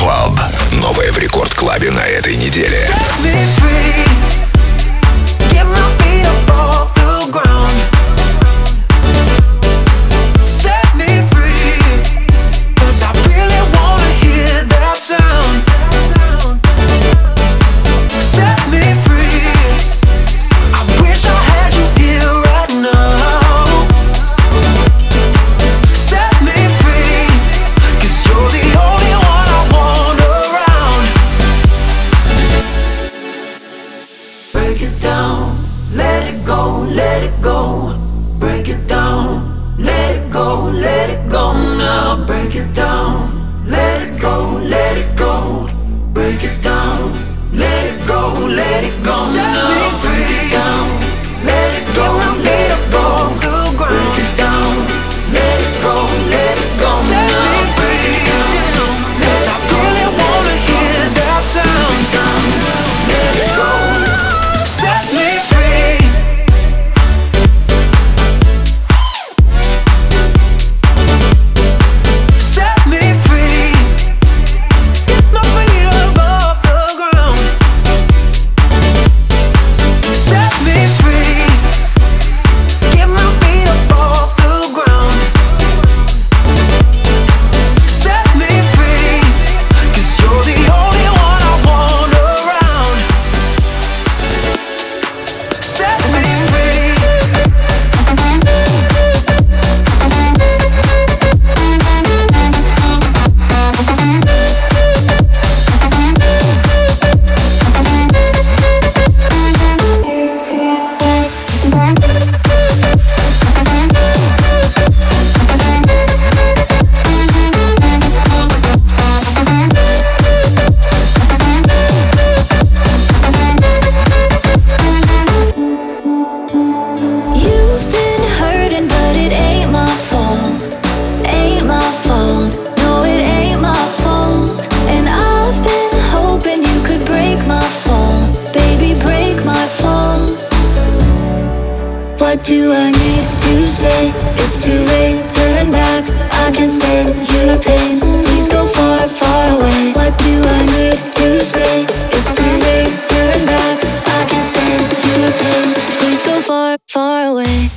Club. Новое в Рекорд Клабе на этой неделе. Set me free. do I need to say? It's too late, turn back. I can't stand your pain. Please go far, far away. What do I need to say? It's too late, turn back. I can't stand your pain. Please go far, far away.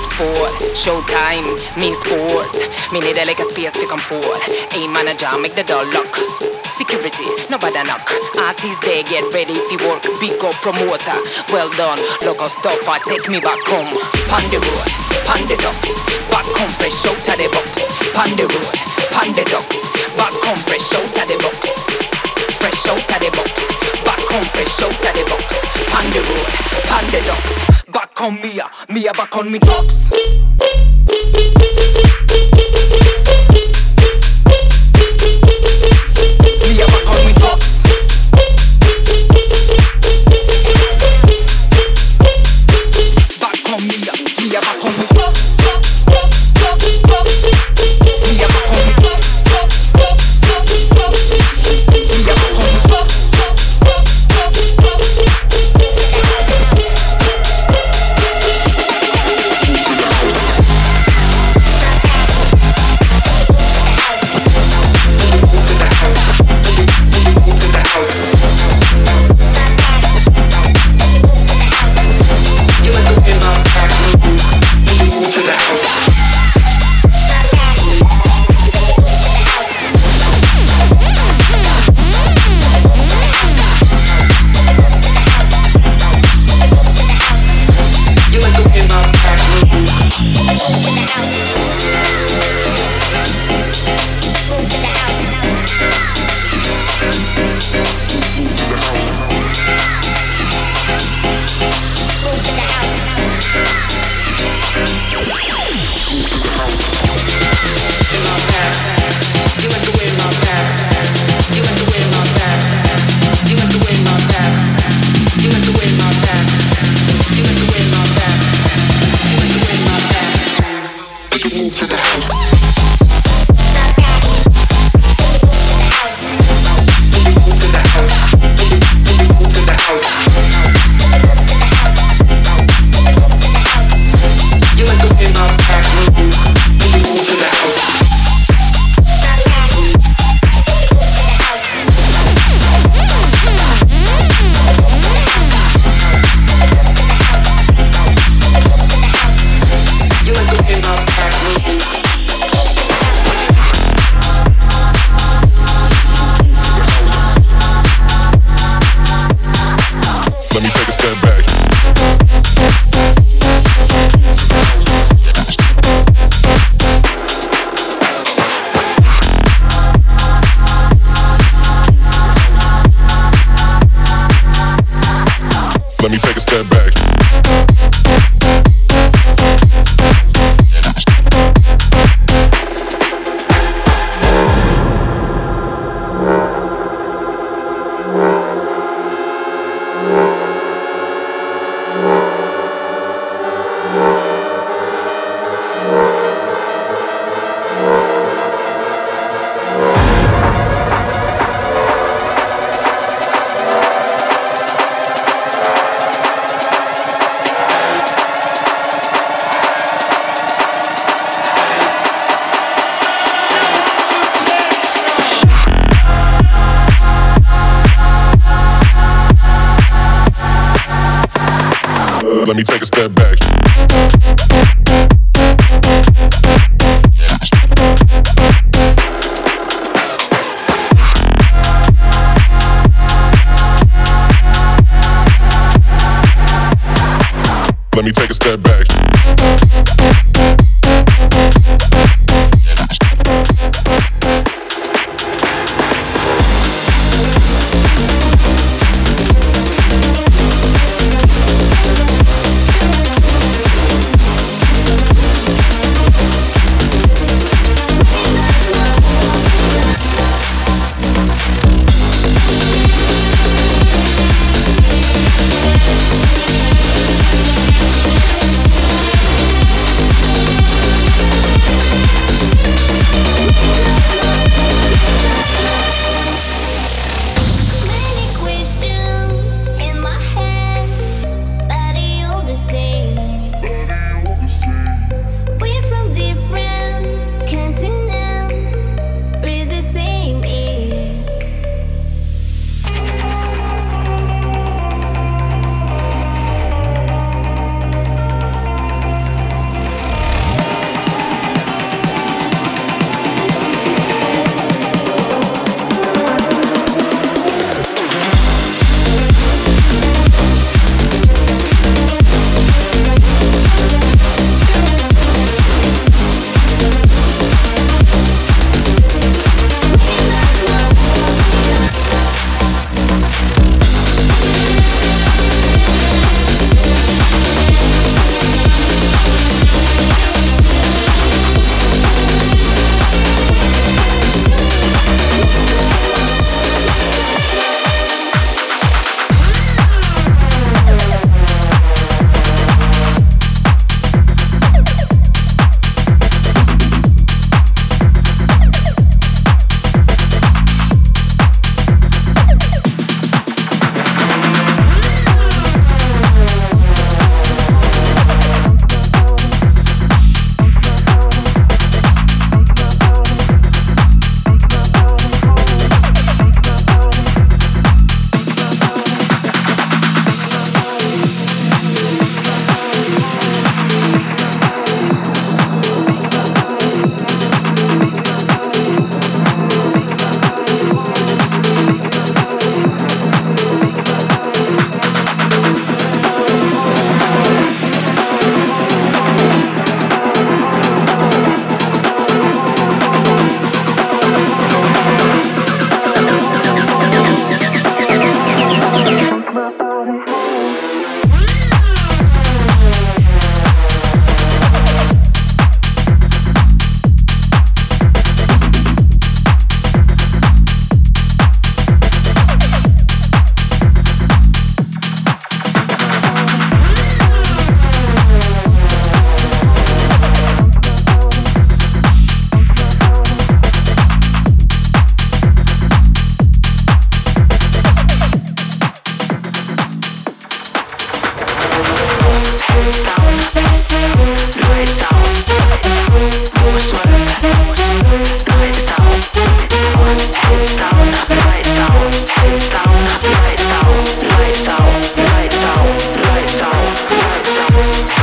Sport, showtime, me sport. Me need a like a space to come forward. A manager, make the door lock. Security, nobody knock. Artists they get ready to work. Big up promoter, well done. Local stuffer, take me back home. Pon ducks. Back home fresh out of the box. Pon ducks. Back home fresh out of the box. Fresh out of the box. Back home fresh out of the box. Pon the Back on Mia, Mia back on me Let me take a step back. Let me take a step back.